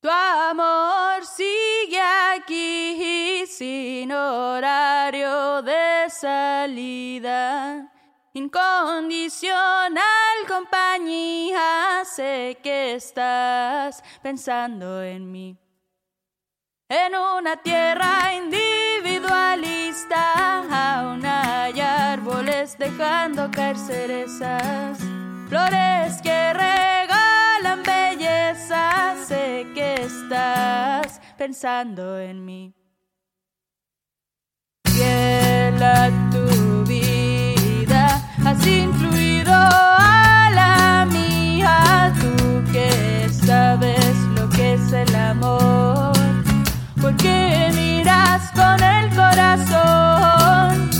Tu amor sigue aquí sin horario de salida. Incondicional compañía, sé que estás pensando en mí. En una tierra individualista aún hay árboles dejando caer cerezas, flores que regalan belleza, sé que estás pensando en mí. Fiel a tu vida, has influido a la mía, tú que sabes lo que es el amor, porque miras con el corazón.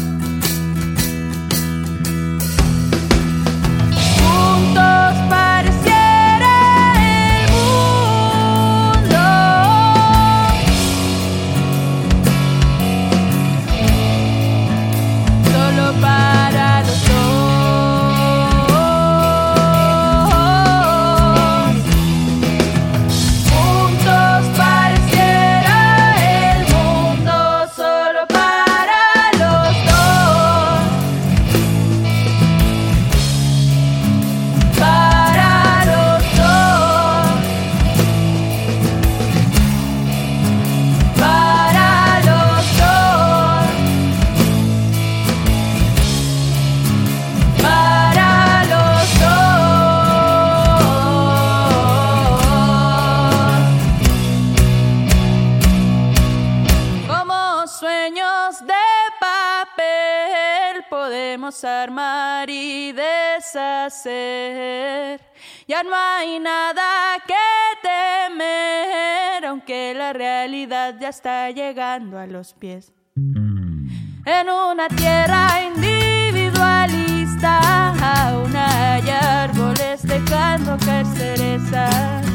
Ya no hay nada que temer, aunque la realidad ya está llegando a los pies. En una tierra individualista aún hay árboles dejando caer cerezas,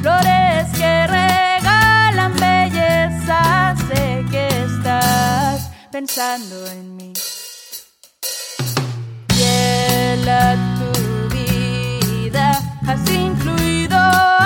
flores que regalan belleza. Sé que estás pensando en mí. Fiel a tu vida, has influido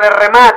de remate.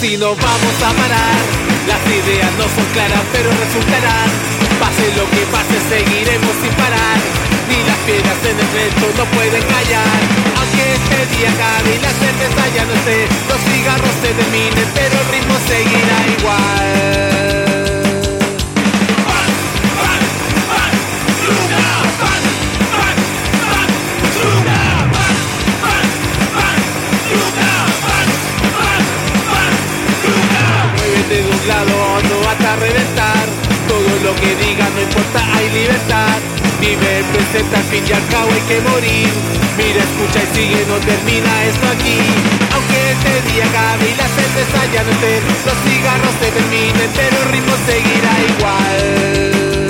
Si no vamos a parar. Las ideas no son claras, pero resultarán. Pase lo que pase, seguiremos sin parar. Ni las piedras en el reto no pueden callar. Aunque este día acabe y la cerveza ya no esté, los cigarros se terminen, pero el ritmo seguirá igual. Hasta reventar. Todo lo que diga no importa, hay libertad. Vive, presenta, al fin y al cabo hay que morir. Mira, escucha y sigue, no termina esto aquí. Aunque este día acabe y la cerveza ya no esté, los cigarros se terminen, pero el ritmo seguirá igual.